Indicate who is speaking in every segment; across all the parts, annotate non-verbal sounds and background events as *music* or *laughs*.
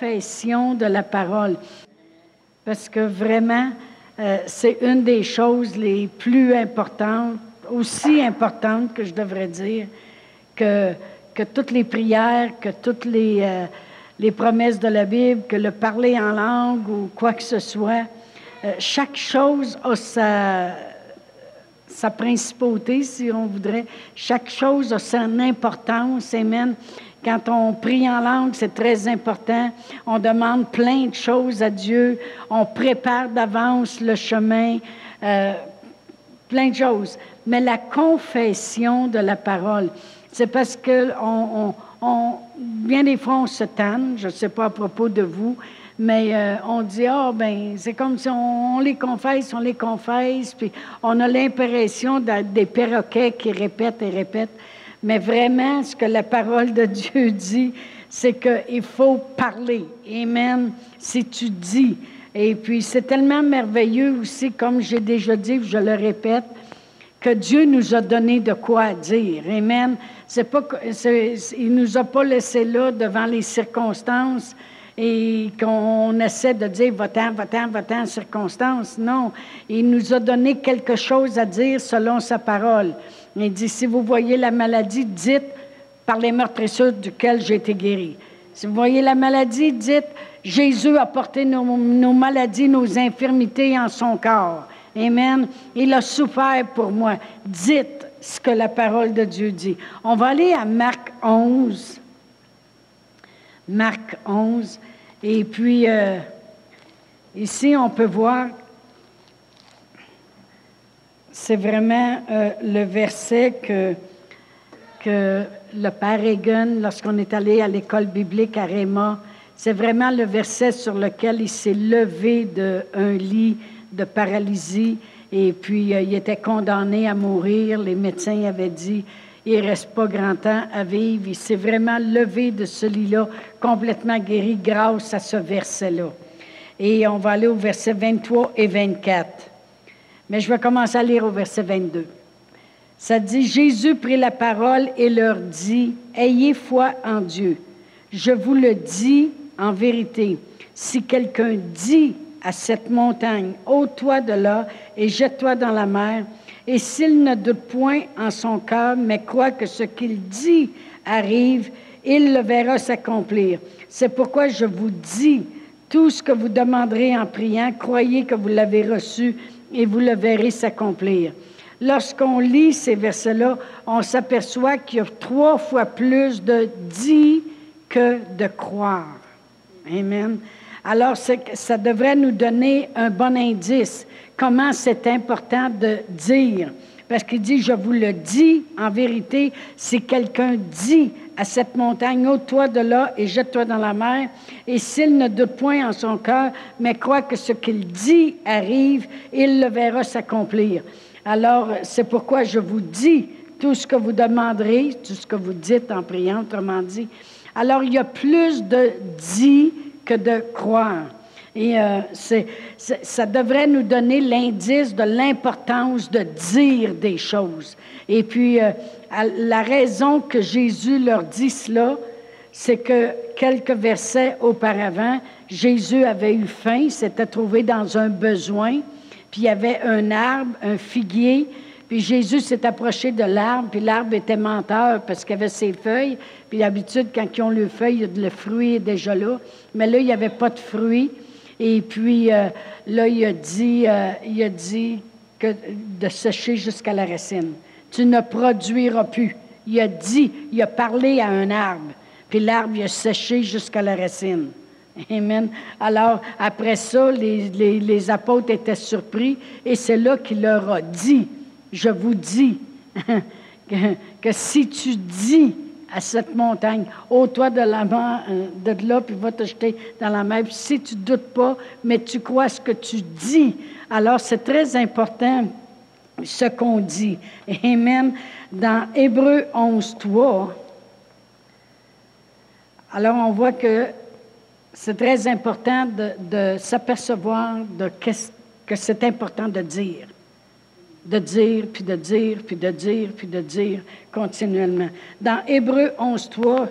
Speaker 1: de la parole. Parce que vraiment, euh, c'est une des choses les plus importantes, aussi importantes que je devrais dire, que, que toutes les prières, que toutes les, euh, les promesses de la Bible, que le parler en langue ou quoi que ce soit. Euh, chaque chose a sa, sa principauté, si on voudrait. Chaque chose a son importance. Amen. Quand on prie en langue, c'est très important. On demande plein de choses à Dieu. On prépare d'avance le chemin. Euh, plein de choses. Mais la confession de la parole, c'est parce que on, on, bien des fois, on se tanne. Je ne sais pas à propos de vous, mais euh, on dit, ah, ben, c'est comme si on, les confesse, on les confesse, puis on a l'impression des perroquets qui répètent et répètent. Mais vraiment, ce que la parole de Dieu *laughs* dit, c'est qu'il faut parler. Amen. Si tu dis. Et puis, c'est tellement merveilleux aussi, comme j'ai déjà dit, je le répète, que Dieu nous a donné de quoi dire. Amen. C'est pas, il nous a pas laissé là devant les circonstances et qu'on essaie de dire va-t'en, va-t'en, va-t'en, circonstances. Non, il nous a donné quelque chose à dire selon sa parole. Il dit, si vous voyez la maladie, dites par les meurtrissures duquel j'ai été guéri. Si vous voyez la maladie, dites, Jésus a porté nos, maladies, nos infirmités en son corps. Amen. Il a souffert pour moi. Dites ce que la parole de Dieu dit. On va aller à Marc 11. Marc 11. Et puis, euh, ici, on peut voir c'est vraiment euh, le verset que, que le Père Egan, lorsqu'on est allé à l'école biblique à Réma, c'est vraiment le verset sur lequel il s'est levé d'un lit de paralysie et puis euh, il était condamné à mourir. Les médecins avaient dit il reste pas grand temps à vivre. Il s'est vraiment levé de ce lit-là, complètement guéri grâce à ce verset-là. Et on va aller au verset 23 et 24. Mais je vais commencer à lire au verset 22. Ça dit, Jésus prit la parole et leur dit, Ayez foi en Dieu. Je vous le dis en vérité. Si quelqu'un dit à cette montagne, ôte-toi de là et jette-toi dans la mer, et s'il ne doute point en son cœur, mais croit que ce qu'il dit arrive, il le verra s'accomplir. C'est pourquoi je vous dis, tout ce que vous demanderez en priant, croyez que vous l'avez reçu et vous le verrez s'accomplir. Lorsqu'on lit ces versets-là, on s'aperçoit qu'il y a trois fois plus de dit que de croire. Amen. Alors, ça devrait nous donner un bon indice comment c'est important de dire. Parce qu'il dit, je vous le dis en vérité, si quelqu'un dit à cette montagne, ôte-toi de là et jette-toi dans la mer, et s'il ne doute point en son cœur, mais croit que ce qu'il dit arrive, il le verra s'accomplir. Alors, c'est pourquoi je vous dis tout ce que vous demanderez, tout ce que vous dites en priant, autrement dit. Alors, il y a plus de dit que de croire. Et euh, ça devrait nous donner l'indice de l'importance de dire des choses. Et puis, euh, la raison que Jésus leur dit cela, c'est que quelques versets auparavant, Jésus avait eu faim, s'était trouvé dans un besoin, puis il y avait un arbre, un figuier, puis Jésus s'est approché de l'arbre, puis l'arbre était menteur parce qu'il avait ses feuilles. Puis d'habitude, quand ils ont le feuille, le fruit est déjà là. Mais là, il n'y avait pas de fruit. Et puis euh, là, il a dit, euh, il a dit de sécher jusqu'à la racine. Tu ne produiras plus. Il a dit, il a parlé à un arbre. Puis l'arbre, il a séché jusqu'à la racine. Amen. Alors, après ça, les, les apôtres étaient surpris et c'est là qu'il leur a dit, je vous dis *laughs* que, si tu dis à cette montagne, ôte-toi de la euh, de là, puis va te jeter dans la mer. Si tu ne doutes pas, mais tu crois ce que tu dis, alors c'est très important ce qu'on dit. Amen. Dans Hébreu 11, 3, alors on voit que c'est très important de, s'apercevoir de que c'est important de dire de dire, puis de dire, puis de dire, puis de dire continuellement. Dans Hébreu 11.3,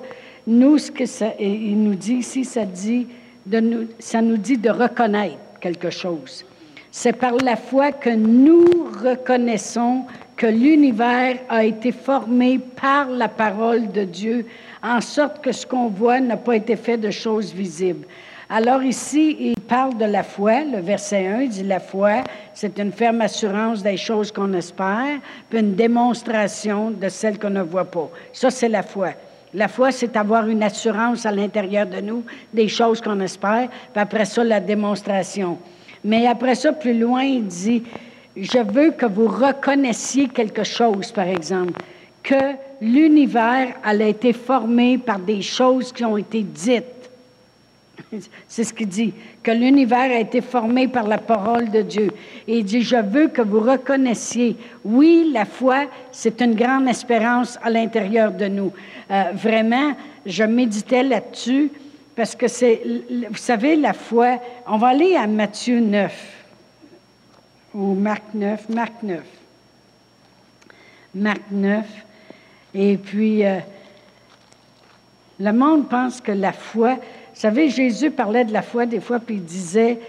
Speaker 1: nous, ce que ça, il nous dit ici, ça dit, de nous, ça nous dit de reconnaître quelque chose. C'est par la foi que nous reconnaissons que l'univers a été formé par la parole de Dieu, en sorte que ce qu'on voit n'a pas été fait de choses visibles. Alors ici, il parle de la foi. Le verset 1 dit la foi, c'est une ferme assurance des choses qu'on espère, puis une démonstration de celles qu'on ne voit pas. Ça, c'est la foi. La foi, c'est avoir une assurance à l'intérieur de nous des choses qu'on espère, puis après ça, la démonstration. Mais après ça, plus loin, il dit, je veux que vous reconnaissiez quelque chose, par exemple, que l'univers a été formé par des choses qui ont été dites C'est ce qu'il dit, que l'univers a été formé par la parole de Dieu. Et il dit, je veux que vous reconnaissiez, oui, la foi, c'est une grande espérance à l'intérieur de nous. Euh, vraiment, je méditais là-dessus parce que c'est, vous savez, la foi, on va aller à Matthieu 9 ou Marc 9, Marc 9. Marc 9. Et puis, euh, le monde pense que la foi, vous savez, Jésus parlait de la foi des fois, puis il disait,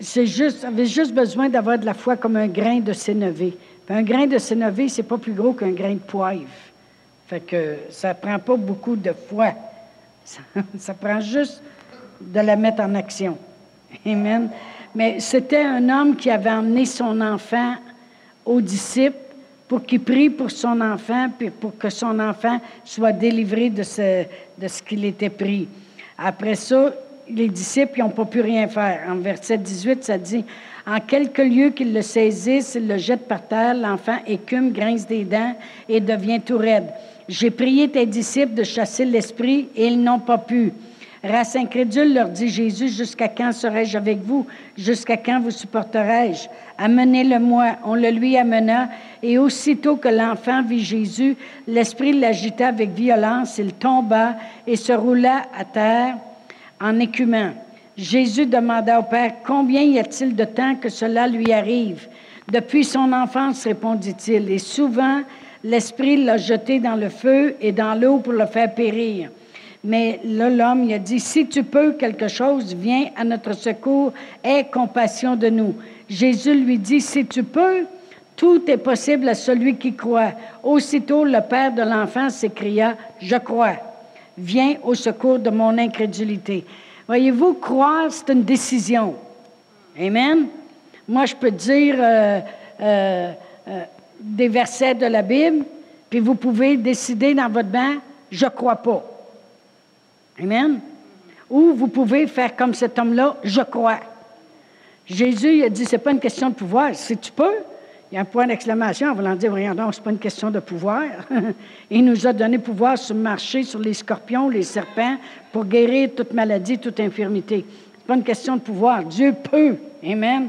Speaker 1: c'est juste, avait juste besoin d'avoir de la foi comme un grain de sénévé. un grain de sénévé, c'est pas plus gros qu'un grain de poivre. Fait que ça prend pas beaucoup de foi. Ça, *laughs* prend juste de la mettre en action. Amen. Mais c'était un homme qui avait emmené son enfant aux disciples pour qu'il prie pour son enfant, puis pour que son enfant soit délivré de ce, de ce qu'il était pris. Après ça, les disciples n'ont pas pu rien faire. En verset 18, ça dit En quelques lieux qu'ils le saisissent, ils le jettent par terre, l'enfant écume, grince des dents et devient tout raide. J'ai prié tes disciples de chasser l'esprit et ils n'ont pas pu. Race incrédule, leur dit Jésus, jusqu'à quand serai-je avec vous? Jusqu'à quand vous supporterai-je? Amenez-le-moi. On le lui amena, et aussitôt que l'enfant vit Jésus, l'esprit l'agita avec violence, il tomba et se roula à terre en écumant. Jésus demanda au Père, Combien y a-t-il de temps que cela lui arrive? Depuis son enfance, répondit-il, et souvent l'Esprit l'a jeté dans le feu et dans l'eau pour le faire périr. Mais là, l'homme, il a dit, si tu peux quelque chose, viens à notre secours, aie compassion de nous. Jésus lui dit, si tu peux, tout est possible à celui qui croit. Aussitôt, le père de l'enfant s'écria, je crois. Viens au secours de mon incrédulité. Voyez-vous, croire, c'est une décision. Amen. Moi, je peux dire euh, euh, euh, des versets de la Bible, puis vous pouvez décider dans votre bain, je crois pas. Amen. Ou vous pouvez faire comme cet homme-là, je crois. Jésus il a dit, c'est pas une question de pouvoir. Si tu peux, il y a un point d'exclamation en voulant dire, voyons donc, c'est pas une question de pouvoir. *laughs* il nous a donné pouvoir sur marcher sur les scorpions, les serpents, pour guérir toute maladie, toute infirmité. C'est pas une question de pouvoir. Dieu peut. Amen.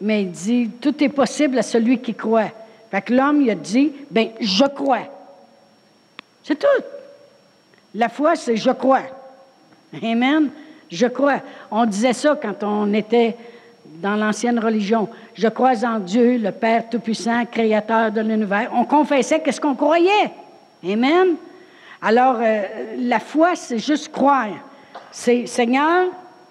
Speaker 1: Mais il dit, tout est possible à celui qui croit. Fait que l'homme, il a dit, ben, je crois. C'est tout. La foi, c'est je crois. Amen. Je crois. On disait ça quand on était dans l'ancienne religion. Je crois en Dieu, le Père Tout-Puissant, Créateur de l'univers. On confessait qu'est-ce qu'on croyait. Amen. Alors, euh, la foi, c'est juste croire. C'est, Seigneur,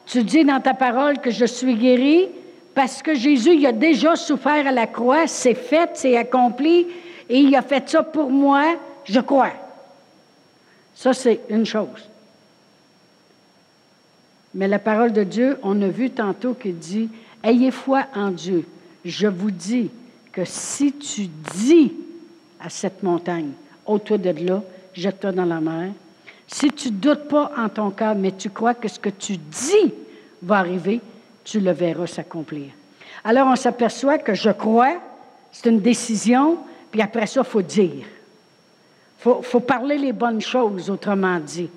Speaker 1: tu dis dans ta parole que je suis guéri parce que Jésus, il a déjà souffert à la croix, c'est fait, c'est accompli, et il a fait ça pour moi, je crois. Ça, c'est une chose. Mais la parole de Dieu, on a vu tantôt qu'il dit, Ayez foi en Dieu. Je vous dis que si tu dis à cette montagne, ôte-toi de là, jette-toi dans la mer, si tu ne doutes pas en ton cœur, mais tu crois que ce que tu dis va arriver, tu le verras s'accomplir. Alors on s'aperçoit que je crois, c'est une décision, puis après ça, il faut dire. Il faut, parler les bonnes choses, autrement dit.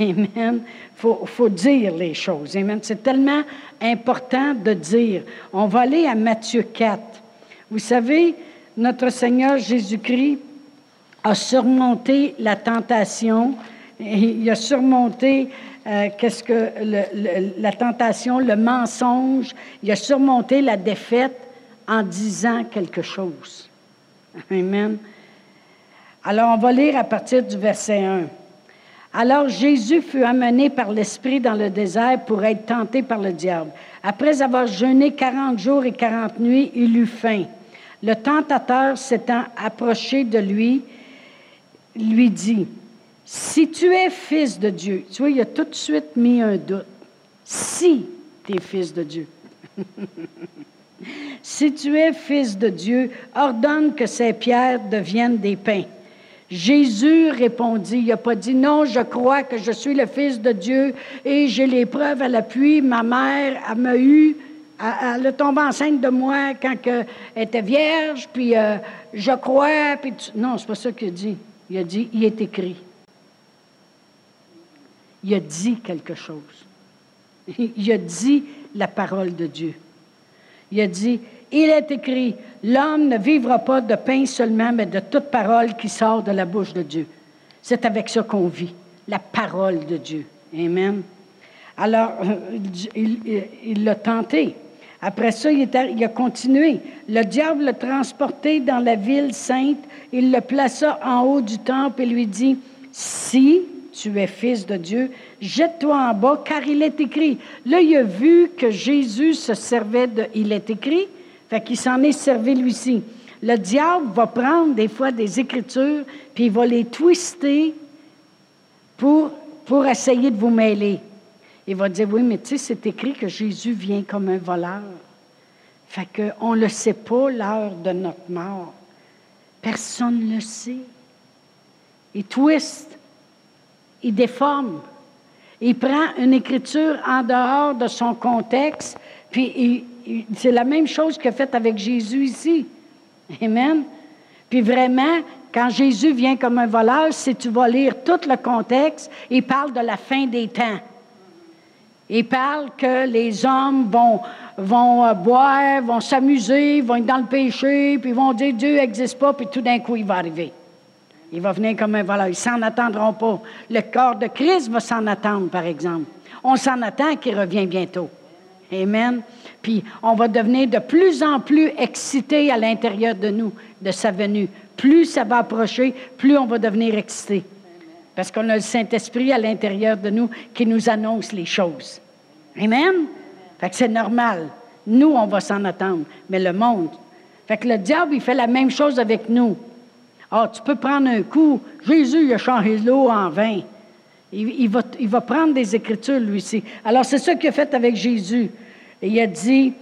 Speaker 1: Amen. Il faut, dire les choses. Amen. C'est tellement important de dire. On va aller à Matthieu 4. Vous savez, notre Seigneur Jésus-Christ a surmonté la tentation. Il a surmonté euh, qu'est-ce que la tentation, le mensonge. Il a surmonté la défaite en disant quelque chose. Amen. Alors, on va lire à partir du verset 1. Alors Jésus fut amené par l'Esprit dans le désert pour être tenté par le diable. Après avoir jeûné quarante jours et quarante nuits, il eut faim. Le tentateur s'étant approché de lui, lui dit, Si tu es fils de Dieu, tu vois, il a tout de suite mis un doute. Si tu es fils de Dieu. *laughs* si tu es fils de Dieu, ordonne que ces pierres deviennent des pains. Jésus répondit, il n'a pas dit non, je crois que je suis le Fils de Dieu et j'ai les preuves à l'appui. Ma mère m'a eu, elle, est tombée enceinte de moi quand elle était vierge, puis euh, je crois. Puis Non, c'est pas ça qu'il a dit. Il a dit, il est écrit. Il a dit quelque chose. Il a dit la parole de Dieu. Il a dit, il est écrit, l'homme ne vivra pas de pain seulement, mais de toute parole qui sort de la bouche de Dieu. C'est avec ça qu'on vit, la parole de Dieu. Amen. Alors, il l'a tenté. Après ça, il, il, a continué. Le diable l'a transporté dans la ville sainte. Il le plaça en haut du temple et lui dit, si tu es fils de Dieu, jette-toi en bas, car il est écrit. Là, il a vu que Jésus se servait de, il est écrit, fait qu'il s'en est servi lui aussi. Le diable va prendre des fois des écritures, puis il va les twister pour, pour essayer de vous mêler. Il va dire, oui, mais tu sais, c'est écrit que Jésus vient comme un voleur. Fait qu'on ne le sait pas, l'heure de notre mort. Personne ne le sait. Il twist, il déforme. Il prend une écriture en dehors de son contexte, puis il, c'est la même chose qu'il a fait avec Jésus ici. Amen. Puis vraiment, quand Jésus vient comme un voleur, si tu vas lire tout le contexte, il parle de la fin des temps. Il parle que les hommes vont, euh, boire, vont s'amuser, vont être dans le péché, puis vont dire Dieu n'existe pas, puis tout d'un coup, il va arriver. Il va venir comme un voleur. Ils s'en attendront pas. Le corps de Christ va s'en attendre, par exemple. On s'en attend qu'il revienne bientôt. Amen. Puis on va devenir de plus en plus excité à l'intérieur de nous de sa venue. Plus ça va approcher, plus on va devenir excité. Parce qu'on a le Saint-Esprit à l'intérieur de nous qui nous annonce les choses. Amen? Fait que c'est normal. Nous, on va s'en attendre. Mais le monde. Fait que le diable, il fait la même chose avec nous. Ah, tu peux prendre un coup. Jésus, il a changé l'eau en vin. Il, va, il va prendre des écritures, lui aussi. Alors, c'est ça qu'il a fait avec Jésus. Il a dit,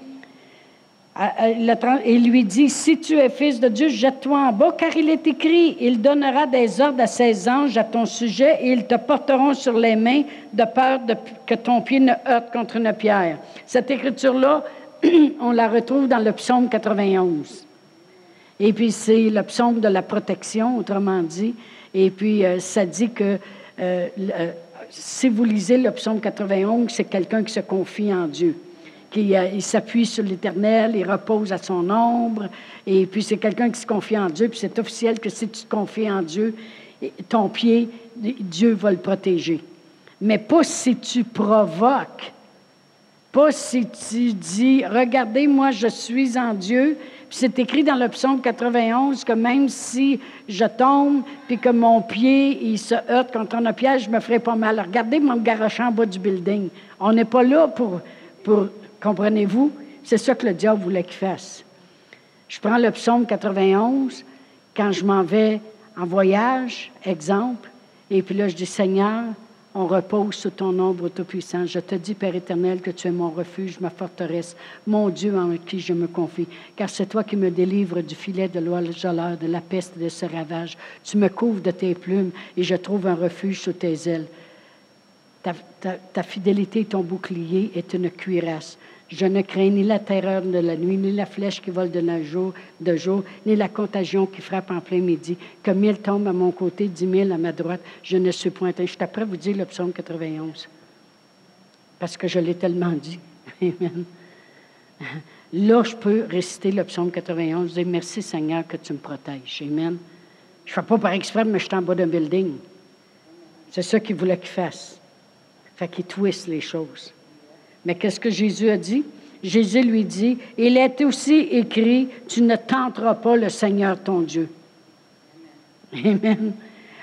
Speaker 1: il lui dit, si tu es fils de Dieu, jette-toi en bas, car il est écrit, il donnera des ordres à ses anges à ton sujet, et ils te porteront sur les mains de peur que ton pied ne heurte contre une pierre. Cette écriture-là, *clears throat* on la retrouve dans le psaume 91. Et puis, c'est le psaume de la protection, autrement dit. Et puis, euh, ça dit que euh, euh, si vous lisez le psaume 91, c'est quelqu'un qui se confie en Dieu, qui s'appuie sur l'Éternel, il repose à son ombre, et puis c'est quelqu'un qui se confie en Dieu, puis c'est officiel que si tu te confies en Dieu, ton pied, Dieu va le protéger. Mais pas si tu provoques, pas si tu dis, regardez, moi je suis en Dieu, puis c'est écrit dans le psaume 91 que même si je tombe, puis que mon pied, il se heurte contre un piège, je me ferai pas mal. Regardez mon garoche en bas du building. On n'est pas là pour, pour comprenez-vous? C'est ça que le diable voulait qu'il fasse. Je prends le psaume 91 quand je m'en vais en voyage, exemple, et puis là, je dis, Seigneur, on repose sous ton ombre tout-puissant. Je te dis, Père éternel, que tu es mon refuge, ma forteresse, mon Dieu en qui je me confie, car c'est toi qui me délivres du filet de l'oiseleur, de la peste et de ce ravage. Tu me couvres de tes plumes et je trouve un refuge sous tes ailes. Ta, fidélité, ton bouclier est une cuirasse. Je ne crains ni la terreur de la nuit, ni la flèche qui vole de, jour, jour, ni la contagion qui frappe en plein midi. Que mille tombent à mon côté, dix mille à ma droite, je ne suis point. Je suis après vous dire le psaume 91. Parce que je l'ai tellement dit. *laughs* Amen. Là, je peux réciter le psaume 91, dire merci Seigneur que tu me protèges. Amen. Je ne fais pas par exprès, mais je suis en bas d'un building. C'est ça qu'il voulait qu'il fasse. Fait qu'il twiste les choses. Mais qu'est-ce que Jésus a dit? Jésus lui dit, il est aussi écrit, tu ne tenteras pas le Seigneur ton Dieu. Amen.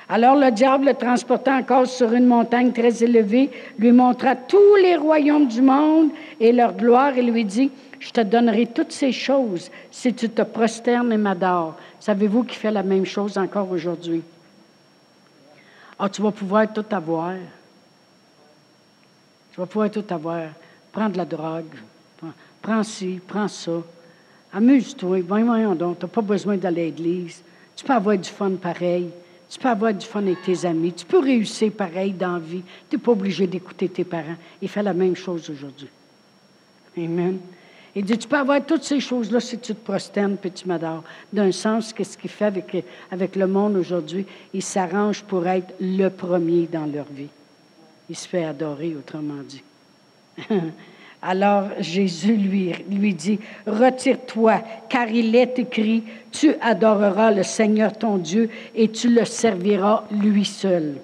Speaker 1: Alors le diable le transporta encore sur une montagne très élevée, lui montra tous les royaumes du monde et leur gloire et lui dit, je te donnerai toutes ces choses si tu te prosternes et m'adores. Savez-vous qu'il fait la même chose encore aujourd'hui? Ah, tu vas pouvoir tout avoir. Tu vas pouvoir tout avoir. Prends de la drogue. Prends, ci, prends ça. Amuse-toi. Voyons donc. Tu n'as pas besoin d'aller à l'église. Tu peux avoir du fun pareil. Tu peux avoir du fun avec tes amis. Tu peux réussir pareil dans la vie. Tu n'es pas obligé d'écouter tes parents. Il fait la même chose aujourd'hui. Amen. Il dit, tu peux avoir toutes ces choses-là si tu te prosternes puis tu m'adores. D'un sens, qu'est-ce qu'il fait avec, avec le monde aujourd'hui? Il s'arrange pour être le premier dans leur vie. Il se fait adorer, autrement dit. *laughs* Alors Jésus lui, lui dit, Retire-toi, car il est écrit, Tu adoreras le Seigneur ton Dieu et tu le serviras lui seul.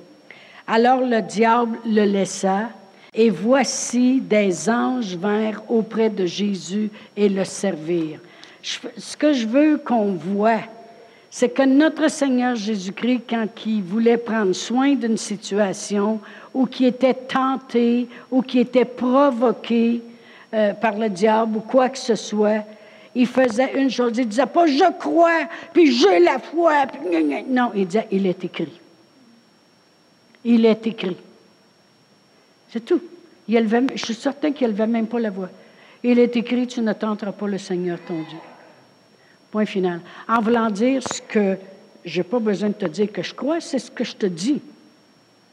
Speaker 1: Alors le diable le laissa, et voici des anges vinrent auprès de Jésus et le servirent. ce que je veux qu'on voit, c'est que notre Seigneur Jésus-Christ, quand il voulait prendre soin d'une situation ou qui était tenté ou qui était provoqué euh, par le diable ou quoi que ce soit, il faisait une chose. Il disait pas je crois, puis j'ai la foi. non, il disait il est écrit. Il est écrit. C'est tout. Je suis certain qu'il n'élevait même pas la voix. Il est écrit Tu ne tenteras pas le Seigneur ton Dieu. Point final. En voulant dire ce que je n'ai pas besoin de te dire que je crois, c'est ce que je te dis.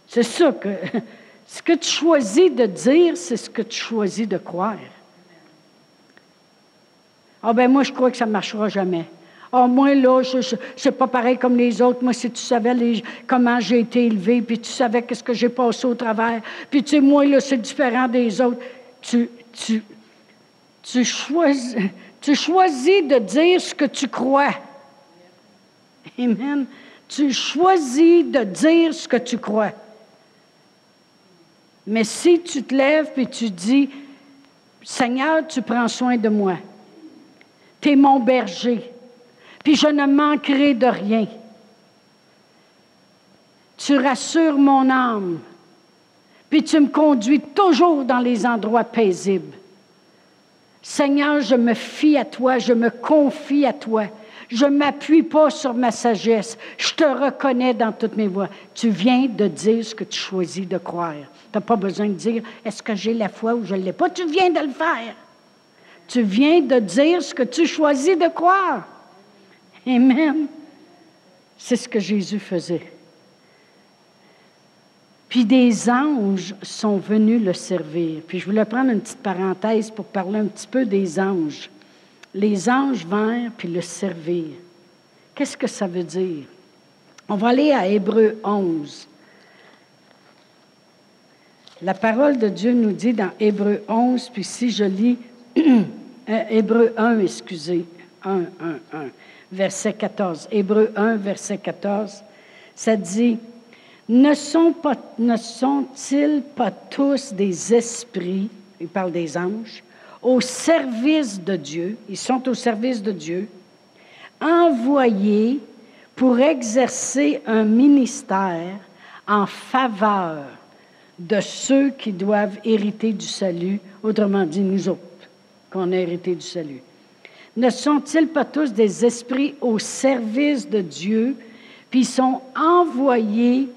Speaker 1: C'est ça que. *laughs* Ce que tu choisis de dire, c'est ce que tu choisis de croire. Ah ben moi, je crois que ça ne marchera jamais. Ah, moi, là, je suis pas pareil comme les autres. Moi, si tu savais comment j'ai été élevé, puis tu savais qu'est-ce que j'ai passé au travers, puis tu sais, moi, là, c'est différent des autres. Tu, tu, tu, choisis, tu choisis de dire ce que tu crois. Amen. Tu choisis de dire ce que tu crois. Mais si tu te lèves et tu dis, Seigneur, tu prends soin de moi. Tu es mon berger. Puis je ne manquerai de rien. Tu rassures mon âme. Puis tu me conduis toujours dans les endroits paisibles. Seigneur, je me fie à toi, je me confie à toi. Je ne m'appuie pas sur ma sagesse. Je te reconnais dans toutes mes voies. Tu viens de dire ce que tu choisis de croire. Tu n'as pas besoin de dire est-ce que j'ai la foi ou je ne l'ai pas? Tu viens de le faire. Tu viens de dire ce que tu choisis de croire. Amen. C'est ce que Jésus faisait. Puis des anges sont venus le servir. Puis je voulais prendre une petite parenthèse pour parler un petit peu des anges. Les anges vinrent puis le servir. Qu'est-ce que ça veut dire? On va aller à Hébreu 11. La parole de Dieu nous dit dans Hébreu 11, puis si je lis *clears throat* euh, Hébreu 1, excusez, 1, 1, 1, verset 14. Hébreu 1, verset 14, ça dit, ne, sont-ils pas tous des esprits, il parle des anges, au service de Dieu, ils sont au service de Dieu, envoyés pour exercer un ministère en faveur de ceux qui doivent hériter du salut, autrement dit nous autres, qu'on a hérité du salut. Ne sont-ils pas tous des esprits au service de Dieu, puis sont envoyés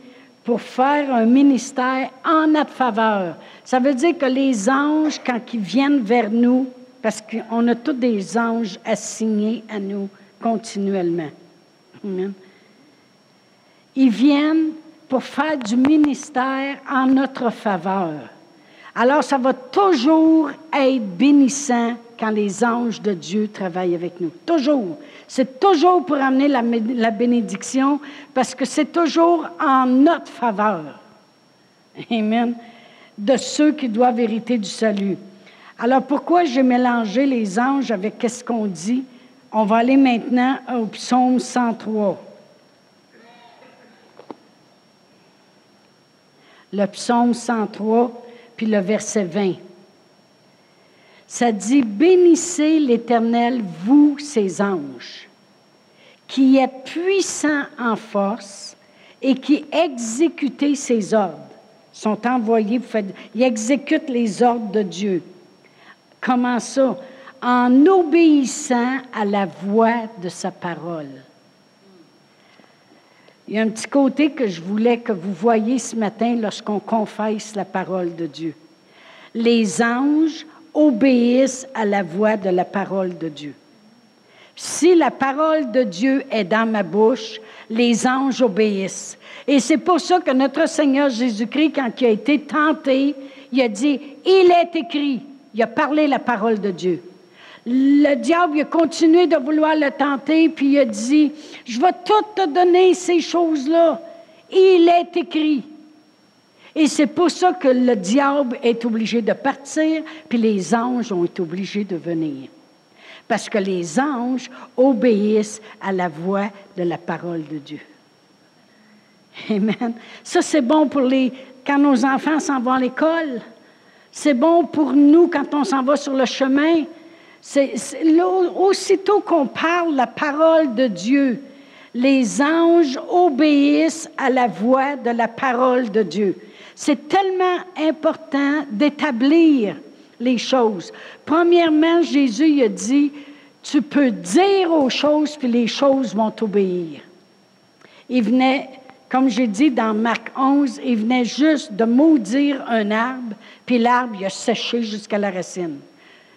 Speaker 1: pour faire un ministère en notre faveur? Ça veut dire que les anges, quand ils viennent vers nous, parce qu'on a tous des anges assignés à nous continuellement. Ils viennent pour faire du ministère en notre faveur. Alors, ça va toujours être bénissant quand les anges de Dieu travaillent avec nous. Toujours. C'est toujours pour amener la, bénédiction parce que c'est toujours en notre faveur. Amen. De ceux qui doivent hériter du salut. Alors, pourquoi j'ai mélangé les anges avec qu'est-ce qu'on dit? On va aller maintenant au psaume 103. le psaume 103, puis le verset 20. Ça dit, bénissez l'Éternel, vous, ses anges, qui êtes puissants en force et qui exécutent ses ordres. sont envoyés, ils exécutent les ordres de Dieu. Comment ça? En obéissant à la voix de sa parole. Il y a un petit côté que je voulais que vous voyiez ce matin lorsqu'on confesse la parole de Dieu. Les anges obéissent à la voix de la parole de Dieu. Si la parole de Dieu est dans ma bouche, les anges obéissent. Et c'est pour ça que notre Seigneur Jésus-Christ, quand il a été tenté, il a dit, il est écrit, il a parlé la parole de Dieu. Le diable a continué de vouloir le tenter, puis il a dit, je vais tout te donner ces choses-là. Il est écrit. Et c'est pour ça que le diable est obligé de partir, puis les anges ont été obligés de venir. Parce que les anges obéissent à la voix de la parole de Dieu. Amen. Ça, c'est bon pour les, quand nos enfants s'en vont à l'école. C'est bon pour nous quand on s'en va sur le chemin. Aussitôt qu'on parle la parole de Dieu, les anges obéissent à la voix de la parole de Dieu. C'est tellement important d'établir les choses. Premièrement, Jésus a dit, tu peux dire aux choses, puis les choses vont obéir. Il venait, comme j'ai dit dans Marc 11, il venait juste de maudire un arbre, puis l'arbre a séché jusqu'à la racine.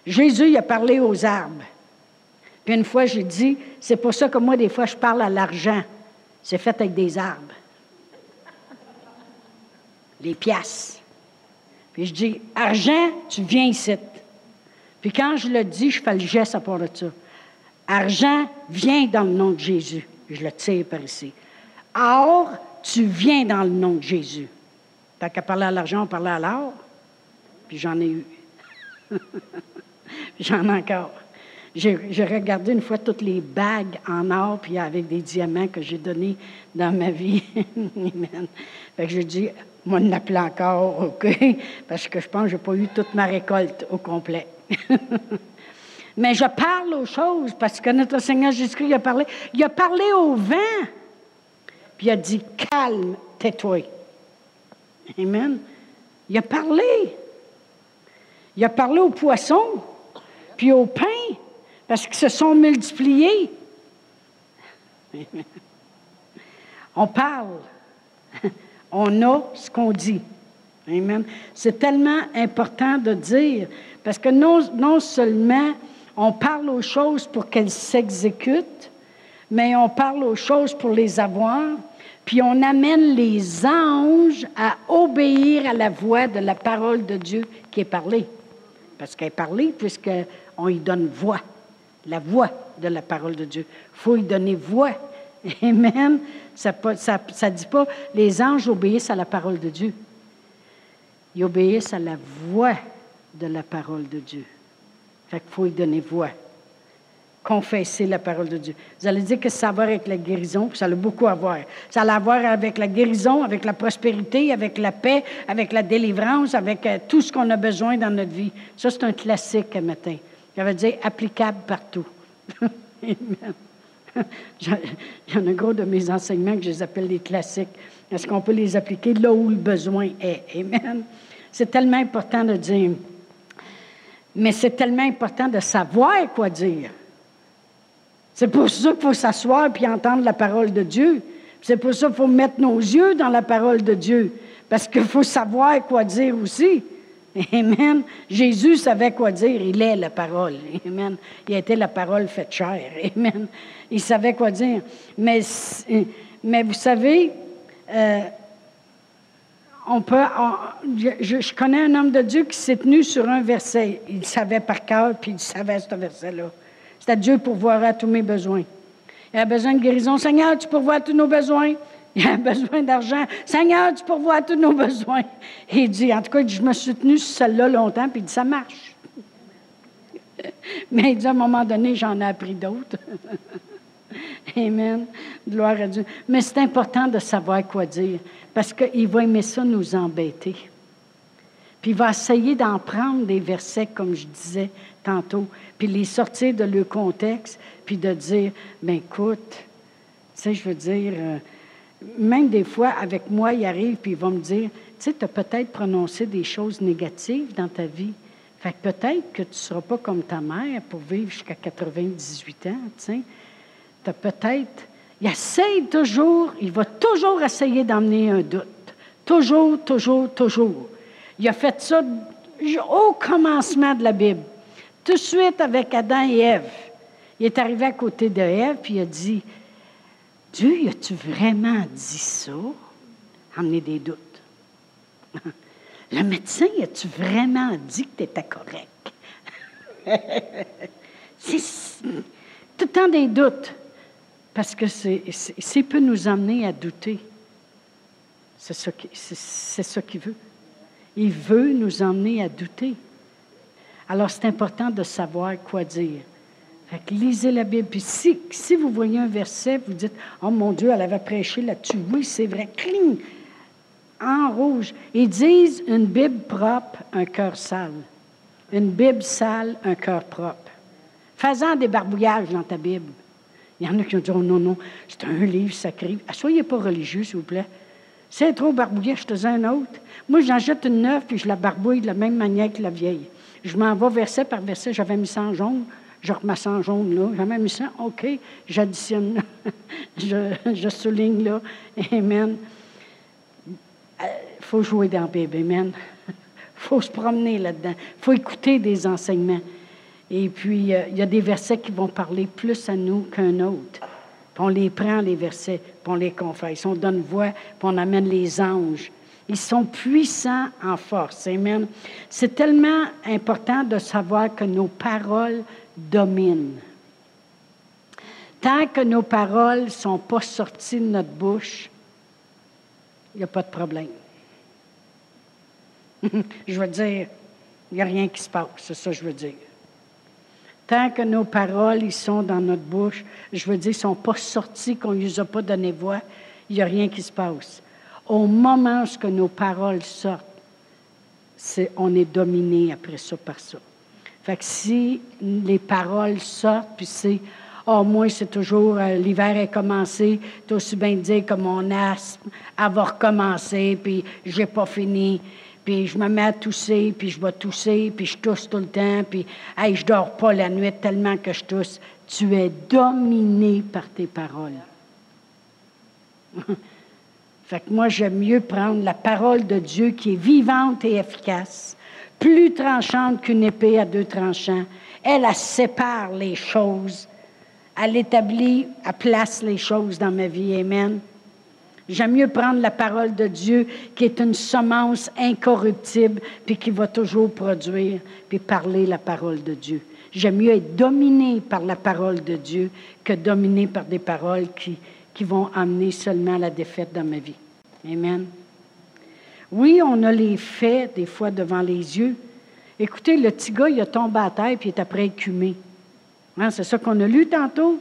Speaker 1: Jésus a parlé aux arbres. Puis une fois, j'ai dit, c'est pour ça que moi, des fois, je parle à l'argent. C'est fait avec des arbres les pièces. Puis je dis, argent, tu viens ici. Puis quand je le dis, je fais le geste à part de ça. Argent, viens dans le nom de Jésus. Je le tire par ici. Or, tu viens dans le nom de Jésus. Tant qu'à parler à l'argent, on parlait à l'or. Puis j'en ai eu. *laughs* j'en ai encore. J'ai regardé une fois toutes les bagues en or, puis avec des diamants que j'ai donnés dans ma vie. *laughs* fait j'ai dit, moi, je l'appelle encore, OK? *laughs* Parce que je pense que je n'ai pas eu toute ma récolte au complet. *laughs* Mais je parle aux choses parce que notre Seigneur Jésus-Christ a parlé. Il a parlé au vent. Puis il a dit Calme, tais-toi. Amen. Il a parlé. Il a parlé aux poissons, puis aux pains, parce qu'ils se sont multipliés. *laughs* On parle on a ce qu'on dit. Amen. C'est tellement important de dire, parce que non, non seulement on parle aux choses pour qu'elles s'exécutent, mais on parle aux choses pour les avoir, puis on amène les anges à obéir à la voix de la parole de Dieu qui est parlée. Parce qu'elle est parlée, puisqu'on y donne voix, la voix de la parole de Dieu. Il faut y donner voix. *laughs* Amen. Ça ne dit pas les anges obéissent à la parole de Dieu. Ils obéissent à la voix de la parole de Dieu. Fait qu'il faut y donner voix. Confesser la parole de Dieu. Vous allez dire que ça va avec la guérison, ça a beaucoup à voir. Ça a à voir avec la guérison, avec la prospérité, avec la paix, avec la délivrance, avec euh, tout ce qu'on a besoin dans notre vie. Ça, c'est un classique matin. Ça veut dire applicable partout. *laughs* Amen. *laughs* Il y en a gros de mes enseignements que je les appelle les classiques. Est-ce qu'on peut les appliquer? Là où le besoin est? Amen. C'est tellement important de dire. Mais c'est tellement important de savoir quoi dire. C'est pour ça qu'il faut s'asseoir puis entendre la parole de Dieu. C'est pour ça qu'il faut mettre nos yeux dans la parole de Dieu. Parce qu'il faut savoir quoi dire aussi. Amen. Jésus savait quoi dire. Il est la parole. Amen. Il a été la parole faite chair. Amen. Il savait quoi dire. Mais, vous savez, euh, on peut. je, connais un homme de Dieu qui s'est tenu sur un verset. Il savait par cœur, puis il savait ce verset-là. C'était Dieu pourvoir à tous mes besoins. Il a besoin de guérison. Seigneur, tu pourvois à tous nos besoins. Il a besoin d'argent. Seigneur, tu pourvois tous nos besoins. Et il dit, en tout cas, je me suis tenu sur celle-là longtemps, puis il dit, ça marche. Mais il dit, à un moment donné, j'en ai appris d'autres. *laughs* Amen. Gloire à Dieu. Mais c'est important de savoir quoi dire, parce qu'il va aimer ça nous embêter. Puis il va essayer d'en prendre des versets, comme je disais tantôt, puis les sortir de leur contexte, puis de dire, ben écoute, tu sais, je veux dire, euh, même des fois, avec moi, ils arrivent puis ils vont me dire, tu sais, tu as peut-être prononcé des choses négatives dans ta vie. Fait que peut-être que tu ne seras pas comme ta mère pour vivre jusqu'à 98 ans, tu sais. Tu as peut-être... Il essaye toujours, il va toujours essayer d'emmener un doute. Toujours, toujours, toujours. Il a fait ça au commencement de la Bible. Tout de suite avec Adam et Ève. Il est arrivé à côté de Ève, puis il a dit Dieu, as-tu vraiment dit ça? Emmener des doutes. *laughs* Le médecin, as-tu vraiment dit que tu étais correct? *laughs* C'est tout le temps des doutes. Parce que c'est peut nous amener à douter. C'est ça qu'il veut. Il veut nous emmener à douter. Alors, c'est important de savoir quoi dire. Fait que lisez la Bible. Puis si, si vous voyez un verset, vous dites Oh mon Dieu, elle avait prêché là-dessus. Oui, c'est vrai. Cling! En rouge. Ils disent une Bible propre, un cœur sale. Une Bible sale, un cœur propre. Faisant des barbouillages dans ta Bible. Il y en a qui ont dit Oh non, non, c'est un livre sacré. Soyez pas religieux, s'il vous plaît. C'est trop barbouillé, je te dis un autre. Moi, j'en jette une neuve, puis je la barbouille de la même manière que la vieille. Je m'en vais verset par verset. J'avais mis ça en jaune. Je remets ça en jaune là. J'avais mis ça. OK, j'additionne *laughs* je, je, souligne là. Amen. Il euh, faut jouer dans Bible. Amen. Il *laughs* faut se promener là-dedans. Il faut écouter des enseignements. Et puis, euh, il y a des versets qui vont parler plus à nous qu'un autre. Puis on les prend, les versets, puis on les confesse. On donne voix, puis on amène les anges. Ils sont puissants en force. Amen. C'est tellement important de savoir que nos paroles dominent. Tant que nos paroles ne sont pas sorties de notre bouche, il n'y a pas de problème. *laughs* je veux dire, il n'y a rien qui se passe, c'est ça que je veux dire. Tant que nos paroles sont dans notre bouche, je veux dire, ne sont pas sortis, qu'on ne a pas donné voix, il n'y a rien qui se passe. Au moment où nos paroles sortent, c'est, on est dominé après ça par ça. Fait que si les paroles sortent, puis c'est Oh, moi, c'est toujours euh, l'hiver est commencé, tu aussi bien dire que mon asthme, a va recommencer, puis j'ai pas fini. Puis je me mets à tousser, puis je vais tousser, puis je tousse tout le temps, puis hey, je dors pas la nuit tellement que je tousse. Tu es dominé par tes paroles. *laughs* Fait que moi, j'aime mieux prendre la parole de Dieu qui est vivante et efficace, plus tranchante qu'une épée à deux tranchants. Elle, sépare les choses. Elle établit, elle place les choses dans ma vie. Amen. J'aime mieux prendre la parole de Dieu qui est une semence incorruptible, puis qui va toujours produire, puis parler la parole de Dieu. J'aime mieux être dominé par la parole de Dieu que dominé par des paroles qui, qui vont amener seulement la défaite dans ma vie. Amen. Oui, on a les faits des fois devant les yeux. Écoutez, le petit gars, il a tombé à terre puis il est après écumé. Hein, c'est ça qu'on a lu tantôt?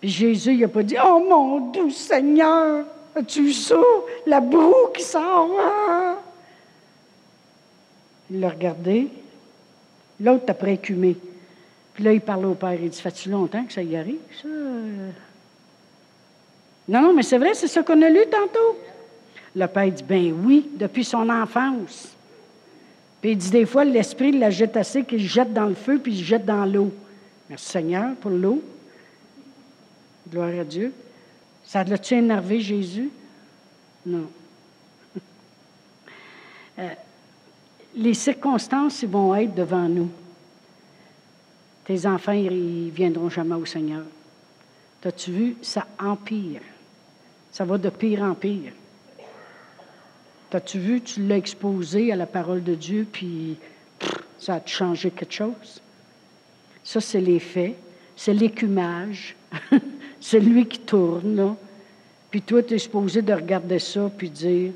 Speaker 1: Puis Jésus, il n'a pas dit Oh mon doux Seigneur, as-tu vu ça? La broue qui sort. Ah! Il l'a regardé. L'autre après écumé. Puis là, il parle au père. Il dit Fais-tu longtemps que ça y arrive, ça? Non, non, mais c'est vrai, c'est ce qu'on a lu tantôt. Le père dit, ben oui, depuis son enfance. Puis il dit des fois, l'esprit la jette assez qu'il jette dans le feu, puis il jette dans l'eau. Merci Seigneur pour l'eau. Gloire à Dieu. Ça l'a-tu énervé Jésus? Non. *laughs* Euh, les circonstances ils vont être devant nous. Tes enfants, ils viendront jamais au Seigneur. T'as-tu vu? Ça empire. Ça va de pire en pire. T'as-tu vu, tu l'as exposé à la parole de Dieu, puis ça a changé quelque chose? Ça, c'est les faits. C'est l'écumage. *laughs* c'est lui qui tourne, là. Puis toi, tu es supposé de regarder ça, puis dire,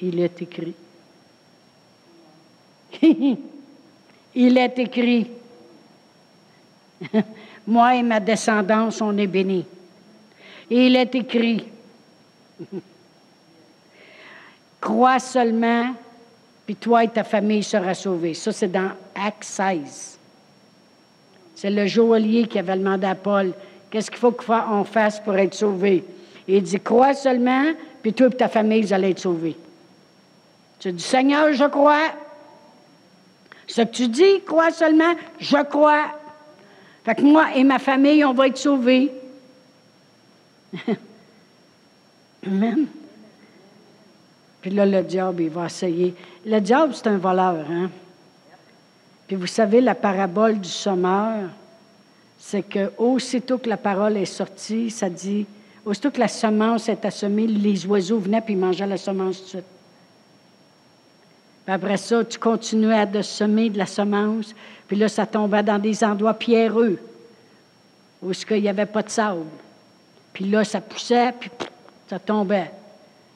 Speaker 1: il est écrit. *laughs* il est écrit. *laughs* Moi et ma descendance, on est bénis. Il est écrit. Crois seulement, puis toi et ta famille sera sauvés. Ça, c'est dans Acte 16. C'est le joaillier qui avait demandé à Paul, qu'est-ce qu'il faut qu'on fasse pour être sauvé? Il dit, crois seulement, puis toi et ta famille, vous allez être sauvés. Tu dis, Seigneur, je crois. Ce que tu dis, crois seulement, je crois. Fait que moi et ma famille, on va être sauvés. *laughs* Amen. Puis là, le diable, il va essayer. Le diable, c'est un voleur, hein? Puis vous savez, la parabole du sommeur, c'est que aussitôt que la parole est sortie, ça dit, aussitôt que la semence est assemée, les oiseaux venaient puis mangeaient la semence tout de suite. Puis après ça, tu continuais à semer de la semence, puis là, ça tombait dans des endroits pierreux, où il n'y avait pas de sable. Puis là, ça poussait, puis ça tombait.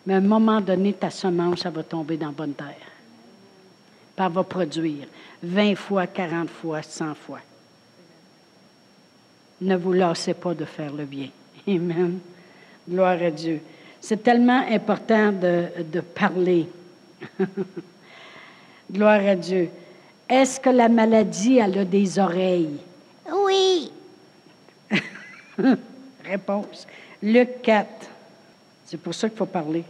Speaker 1: Mais à un moment donné, ta semence, ça va tomber dans la bonne terre. Puis elle va produire 20 fois, 40 fois, 100 fois. Ne vous lassez pas de faire le bien. *laughs* Amen. Gloire à Dieu. C'est tellement important de, de parler. *laughs* Gloire à Dieu. Est-ce que la maladie, elle a des oreilles?
Speaker 2: Oui. *laughs*
Speaker 1: Réponse. Luc 4. C'est pour ça qu'il faut parler.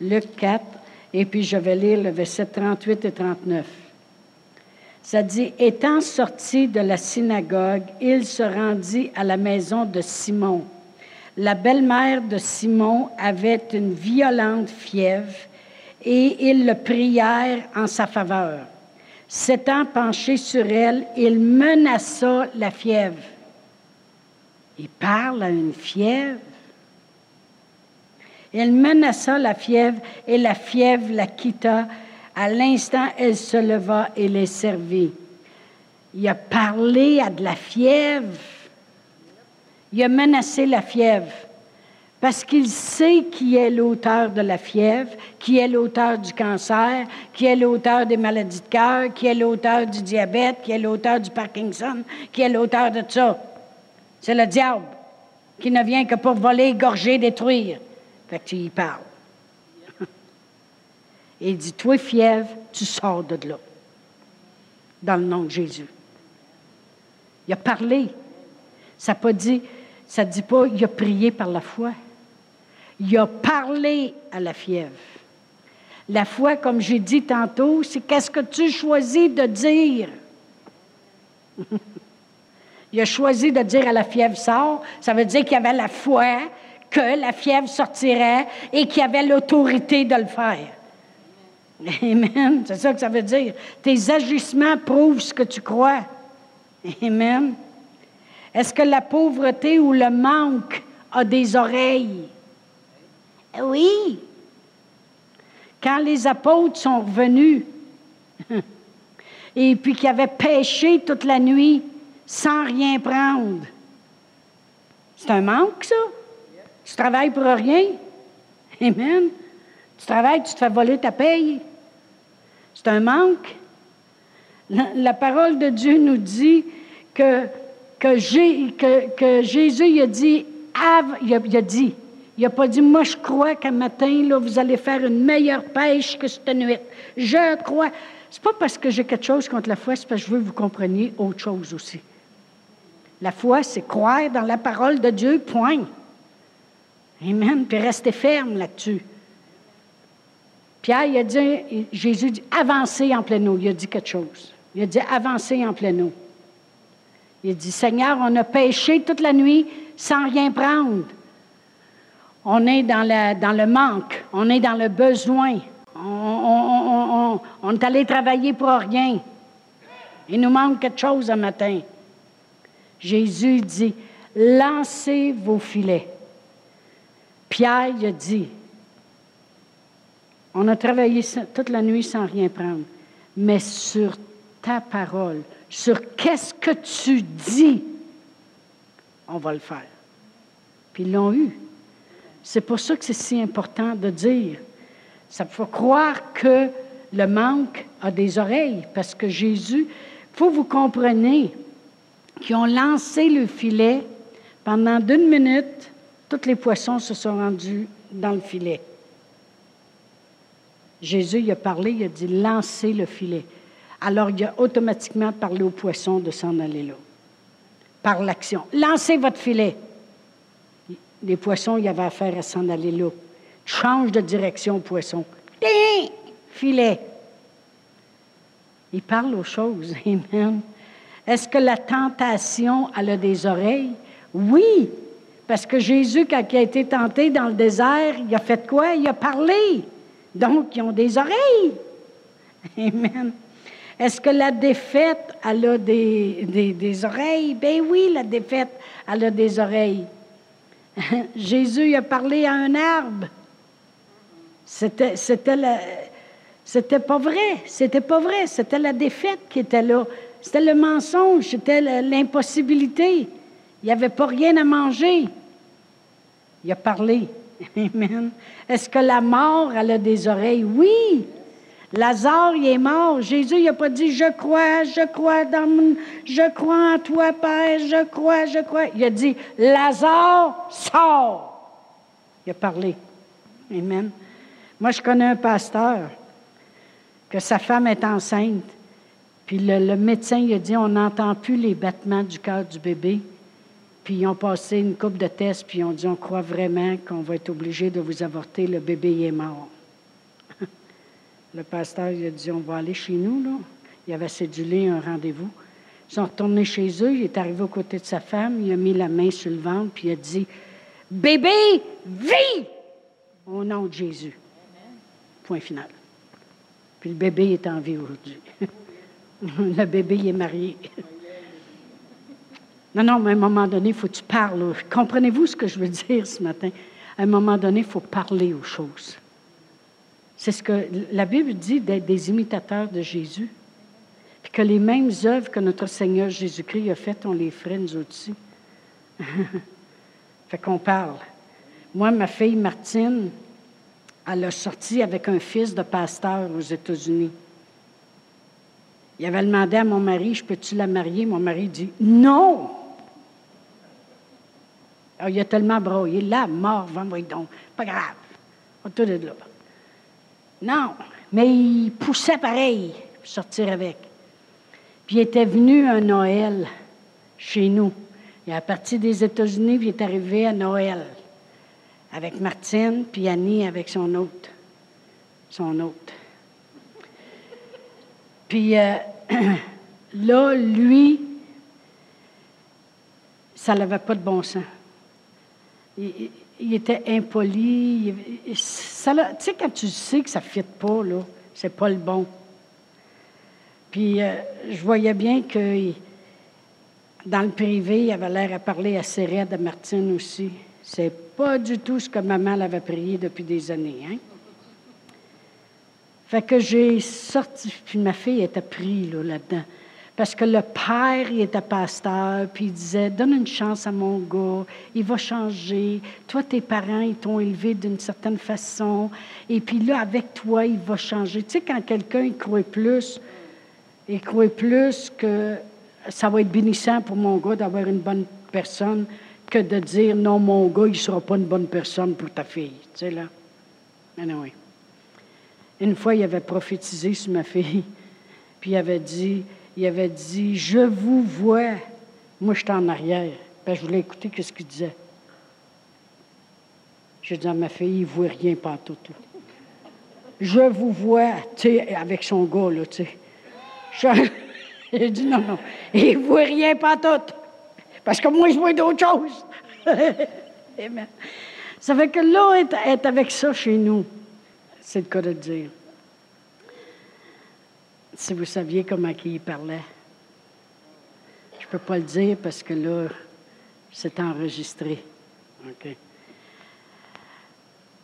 Speaker 1: Luc 4, et puis je vais lire le verset 38 et 39. Ça dit, étant sorti de la synagogue, il se rendit à la maison de Simon. La belle-mère de Simon avait une violente fièvre et ils le prièrent en sa faveur. S'étant penché sur elle, il menaça la fièvre. Il parle à une fièvre? Il menaça la fièvre et la fièvre la quitta. À l'instant, elle se leva et les servit. Il a parlé à de la fièvre. Il a menacé la fièvre parce qu'il sait qui est l'auteur de la fièvre, qui est l'auteur du cancer, qui est l'auteur des maladies de cœur, qui est l'auteur du diabète, qui est l'auteur du Parkinson, qui est l'auteur de tout ça. C'est le diable qui ne vient que pour voler, gorger, détruire. Fait que tu y parles. Et *laughs* il dit, toi, fièvre, tu sors de là. Dans le nom de Jésus. Il a parlé. Ça pas dit, ça ne dit pas, il a prié par la foi. Il a parlé à la fièvre. La foi, comme j'ai dit tantôt, c'est qu'est-ce que tu choisis de dire? *laughs* il a choisi de dire à la fièvre sort. Ça veut dire qu'il y avait la foi que la fièvre sortirait et qu'il avait l'autorité de le faire. Amen. C'est ça que ça veut dire. Tes agissements prouvent ce que tu crois. Amen. Est-ce que la pauvreté ou le manque a des oreilles?
Speaker 2: Oui.
Speaker 1: Quand les apôtres sont revenus et puis qu'ils avaient pêché toute la nuit sans rien prendre, c'est un manque, ça? Tu travailles pour rien? Amen. Tu travailles, tu te fais voler ta paye. C'est un manque. La, parole de Dieu nous dit que, que, Jésus a dit, il a, dit, il n'a pas dit, moi je crois qu'un matin, là, vous allez faire une meilleure pêche que cette nuit. Je crois. C'est pas parce que j'ai quelque chose contre la foi, c'est parce que je veux que vous compreniez autre chose aussi. La foi, c'est croire dans la parole de Dieu, point. Amen. Puis rester ferme là-dessus. Pierre, il a dit, Jésus dit, avancez en pleine eau. Il a dit quelque chose. Il a dit, avancez en pleine eau. Il dit, Seigneur, on a péché toute la nuit sans rien prendre. On est dans, dans le manque, on est dans le besoin. On, on est allé travailler pour rien. Il nous manque quelque chose un matin. Jésus dit, lancez vos filets. Pierre a dit, on a travaillé toute la nuit sans rien prendre, mais sur ta parole, sur qu'est-ce que tu dis, on va le faire. Puis ils l'ont eu. C'est pour ça que c'est si important de dire. Ça faut croire que le manque a des oreilles, parce que Jésus, faut vous compreniez qu'ils ont lancé le filet pendant d'une minute, tous les poissons se sont rendus dans le filet. Jésus il a parlé, il a dit lancez le filet. Alors il a automatiquement parlé aux poissons de s'en aller là. Par l'action. Lancez votre filet. les poissons, il y avait affaire à s'en aller là. Change de direction, poisson. Ding! Filet. Il parle aux choses. *laughs* Amen. Est-ce que la tentation, a des oreilles? Oui. Parce que Jésus, quand il a été tenté dans le désert, il a fait quoi? Il a parlé. Donc, ils ont des oreilles. *laughs* Amen. Est-ce que la défaite, a des, oreilles? Ben oui, la défaite, elle a des oreilles. *laughs* Jésus a parlé à un arbre. C'était, c'était pas vrai. C'était pas vrai. C'était la défaite qui était là. C'était le mensonge. C'était l'impossibilité. Il n'y avait pas rien à manger. Il a parlé. *laughs* Amen. Est-ce que la mort, elle a des oreilles? Oui. Lazare, il est mort. Jésus, il n'a pas dit Je crois, je crois dans je crois en toi, Père, je crois, je crois. Il a dit Lazare, sort. Il a parlé. Amen. Moi, je connais un pasteur que sa femme est enceinte. Puis le, médecin il a dit on n'entend plus les battements du cœur du bébé. Puis ils ont passé une coupe de tests, puis ils ont dit on croit vraiment qu'on va être obligé de vous avorter, le bébé est mort. *laughs* le pasteur il a dit on va aller chez nous. Là. Il avait cédulé un rendez-vous. Ils sont retournés chez eux, il est arrivé aux côtés de sa femme, il a mis la main sur le ventre, puis il a dit Bébé, vis au nom de Jésus. Point final. Puis le bébé est en vie aujourd'hui. *laughs* le bébé est marié. *laughs* non, non, mais à un moment donné, il faut que tu parles. Comprenez-vous ce que je veux *laughs* dire ce matin? À un moment donné, il faut parler aux choses. C'est ce que la Bible dit d'être des imitateurs de Jésus. Puis que les mêmes œuvres que notre Seigneur Jésus-Christ a faites, on les ferait aussi. *laughs* fait qu'on parle. Moi, ma fille Martine, elle a sorti avec un fils de pasteur aux États-Unis. Il avait demandé à mon mari, je peux-tu la marier? Mon mari dit, non! Alors, il a tellement broyé, là, mort, va donc, pas grave, on tout de là. Non, mais il poussait pareil pour sortir avec. Puis il était venu un Noël chez nous. Il est parti des États-Unis, puis il est arrivé à Noël avec Martine, puis Annie avec son hôte. Son hôte. Puis euh, *clears throat* là, lui, ça n'avait pas de bon sens. Il, était impoli. tu sais, quand tu sais que ça ne fit pas, là, c'est pas le bon. Puis euh, je voyais bien que dans le privé, il avait l'air à parler assez raide de Martine aussi. C'est pas du tout ce que maman l'avait prié depuis des années. Hein? Fait que j'ai sorti, puis ma fille était prise là-dedans. Parce que le père, il était pasteur, puis il disait Donne une chance à mon gars, il va changer. Toi, tes parents, ils t'ont élevé d'une certaine façon, et puis là, avec toi, il va changer. Tu sais, quand quelqu'un, il croit plus, il croit plus que ça va être bénissant pour mon gars d'avoir une bonne personne, que de dire non, mon gars, il ne sera pas une bonne personne pour ta fille. Tu sais, là. Anyway. Une fois, il avait prophétisé sur ma fille, *laughs* puis il avait dit, il avait dit, je vous vois. Moi, j'étais en arrière. Ben, je voulais écouter ce qu'il disait. J'ai dit à ma fille, il ne voit rien partout. Je vous vois, tu sais, avec son gars, là, tu sais. *laughs* J'ai dit non, non, il ne voit rien partout. Parce que moi, je vois d'autres choses. *laughs* Ça fait que là, est, avec ça chez nous. C'est le cas de dire. Si vous saviez comment il parlait. Je ne peux pas le dire parce que là, c'est enregistré. OK.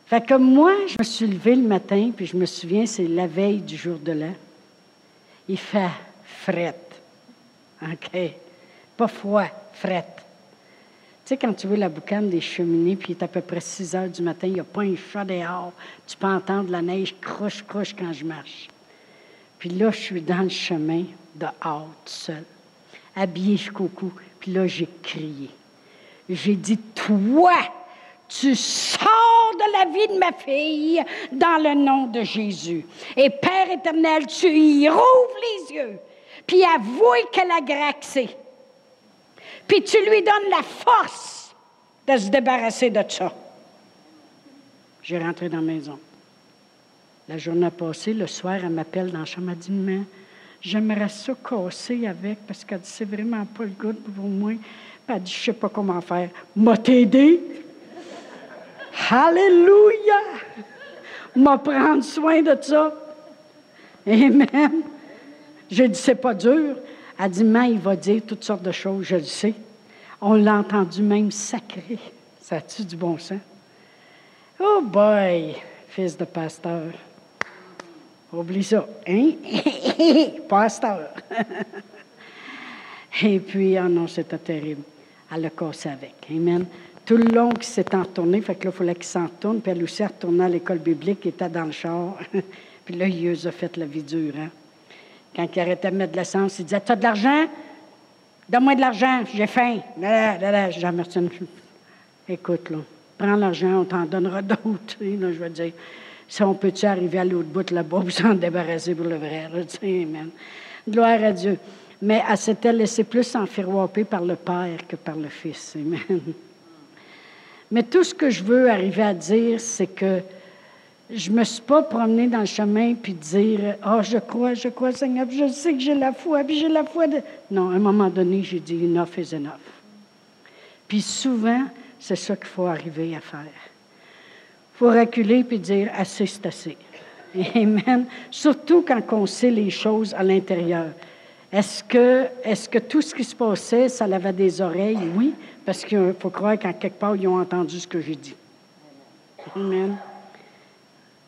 Speaker 1: Fait que moi, je me suis levée le matin, puis je me souviens, c'est la veille du jour de l'an. Il fait frette. OK? Pas froid, frette. Tu sais, quand tu vois la boucane des cheminées, puis il est à peu près 6 heures du matin, il n'y a pas un chat dehors, tu peux entendre la neige croche quand je marche. Puis là, je suis dans le chemin, dehors, tout seul, habillé jusqu'au cou. Puis là, j'ai crié. J'ai dit, toi, tu sors de la vie de ma fille dans le nom de Jésus. Et Père éternel, tu y rouvres les yeux, puis avoue qu'elle a graxé. Puis tu lui donnes la force de se débarrasser de ça. J'ai rentré dans la maison. La journée passée, le soir, elle m'appelle dans la chambre. Elle dit Mais j'aimerais ça casser avec parce qu'elle dit C'est vraiment pas le goût pour moi. Puis elle dit Je sais pas comment faire. M'a t'aider? Alléluia! M'a prendre soin de ça. Amen. J'ai dit C'est pas dur. Elle dit Mais il va dire toutes sortes de choses, je le sais. On l'a entendu même sacré. Ça a-tu du bon sens? Oh boy, fils de pasteur. Oublie ça. Hein? *laughs* pasteur. *laughs* Et puis, oh non, c'était terrible. Elle a cassé avec. Amen. Tout le long qu'il s'est entourné, fait que là, il fallait qu'il s'en tourne. Puis elle aussi retournait à l'école biblique, il était dans le char. *laughs* puis là, il a fait la vie dure. Hein? Quand il arrêtait de mettre de l'essence, il disait Tu as de l'argent? Donne-moi de l'argent, j'ai faim. Là, là, là, écoute, là, prends l'argent, on t'en donnera d'autres. je veux dire, si on peut-tu arriver à l'autre bout là-bas *laughs* pour s'en débarrasser pour le vrai, là, amen. Gloire à Dieu. Mais elle s'était laissée plus enfiroiper par le Père que par le Fils. Amen. Mais tout ce que je veux arriver à dire, c'est que je ne me suis pas promenée dans le chemin puis dire Ah, oh, je crois, je crois, Seigneur, je sais que j'ai la foi, puis j'ai la foi de. Non, à un moment donné, j'ai dit Enough is enough. Puis souvent, c'est ça qu'il faut arriver à faire. Faut reculer puis dire Assez, c'est assez. Amen. Surtout quand on sait les choses à l'intérieur. Est-ce que, est-ce que tout ce qui se passait, ça avait des oreilles? Oui, parce qu'il faut croire qu'en quelque part, ils ont entendu ce que j'ai dit. Amen.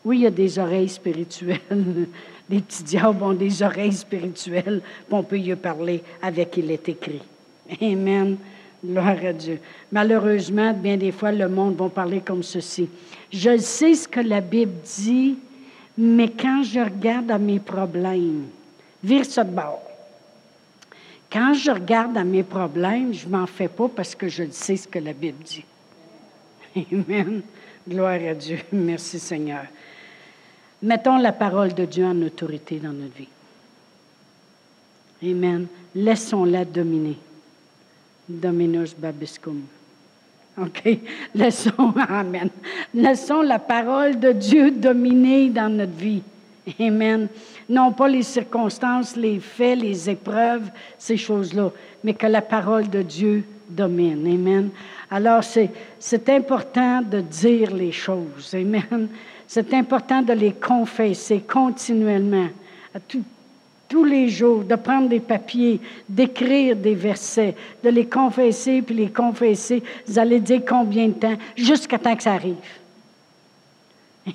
Speaker 1: Oui, il y a des oreilles spirituelles. *laughs* Les petits diables ont des oreilles spirituelles, puis on peut y parler avec il est écrit. Amen. Gloire à Dieu. Malheureusement, bien des fois, le monde va parler comme ceci. Je sais ce que la Bible dit, mais quand je regarde à mes problèmes, vire de bord. Quand je regarde à mes problèmes, je m'en fais pas parce que je sais ce que la Bible dit. Amen. Gloire à Dieu. Merci Seigneur. Mettons la parole de Dieu en autorité dans notre vie. Amen. Laissons-la dominer. Dominus babiscum. OK? *laughs* Laissons, Amen. Laissons la parole de Dieu dominer dans notre vie. Amen. Non pas les circonstances, les faits, les épreuves, ces choses-là, mais que la parole de Dieu domine. Amen. Alors, c'est important de dire les choses. Amen. C'est important de les confesser continuellement, à tous les jours, de prendre des papiers, d'écrire des versets, de les confesser, puis les confesser. Vous allez dire combien de temps, jusqu'à temps que ça arrive.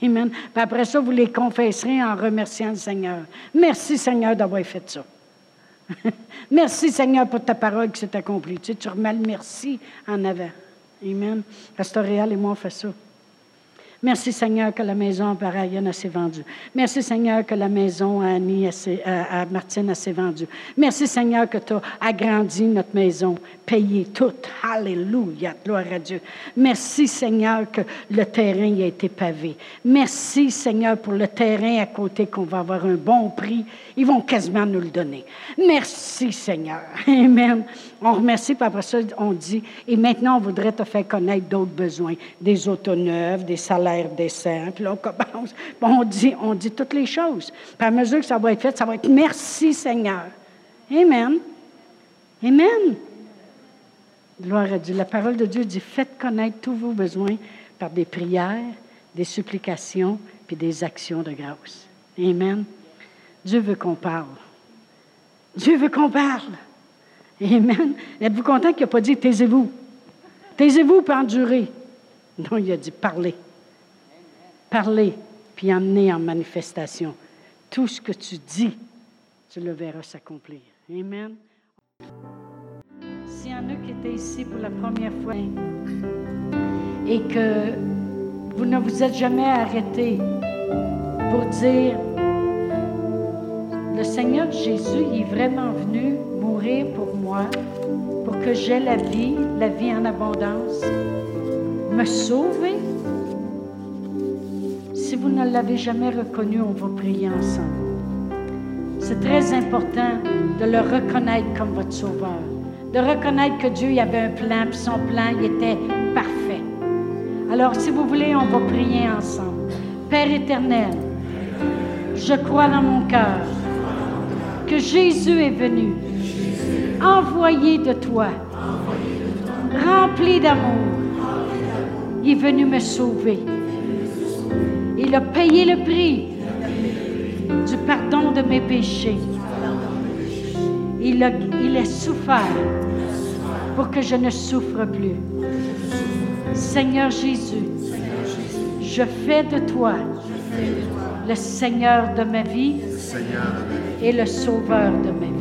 Speaker 1: Amen. Puis après ça, vous les confesserez en remerciant le Seigneur. Merci, Seigneur, d'avoir fait ça. *laughs* merci, Seigneur, pour ta parole qui s'est accomplie. Tu, sais, tu remets merci en avant. Amen. Pasteur Réal et moi, on fait ça. Merci Seigneur que la maison à a s'est vendue. Merci Seigneur que la maison à Annie, à, Martine a s'est vendue. Merci Seigneur que tu as agrandi notre maison, payé tout. Alléluia, gloire à Dieu. Merci Seigneur que le terrain a été pavé. Merci Seigneur pour le terrain à côté qu'on va avoir un bon prix. Ils vont quasiment nous le donner. Merci Seigneur. *laughs* Amen. On remercie, puis après ça, on dit, et maintenant on voudrait te faire connaître d'autres besoins, des autos neuves, des salaires l'air décent. Puis là, on commence. on dit, on dit toutes les choses. Puis à mesure que ça va être fait, ça va être merci Seigneur. Amen. Amen. Gloire à Dieu. La parole de Dieu dit faites connaître tous vos besoins par des prières, des supplications, puis des actions de grâce. Amen. Dieu veut qu'on parle. Dieu veut qu'on parle. Amen. Êtes-vous content qu'il n'a pas dit taisez-vous? Taisez-vous pour endurer. Non, il a dit parlez parler puis amener en manifestation. Tout ce que tu dis, tu le verras s'accomplir. Amen. S'il y en a qui étaient ici pour la première fois et que vous ne vous êtes jamais arrêté pour dire, le Seigneur Jésus est vraiment venu mourir pour moi, pour que j'aie la vie, la vie en abondance, me sauver vous ne l'avez jamais reconnu, on va prier ensemble. C'est très important de le reconnaître comme votre sauveur, de reconnaître que Dieu avait un plan, puis son plan il était parfait. Alors, si vous voulez, on va prier ensemble. Père éternel, je crois dans mon cœur que Jésus est venu, envoyé de toi, rempli d'amour. Il est venu me sauver. Il a payé le prix du pardon de mes péchés. Il a, il a souffert pour que je ne souffre plus. Seigneur Jésus, je fais de toi le Seigneur de ma vie et le Sauveur de ma vie.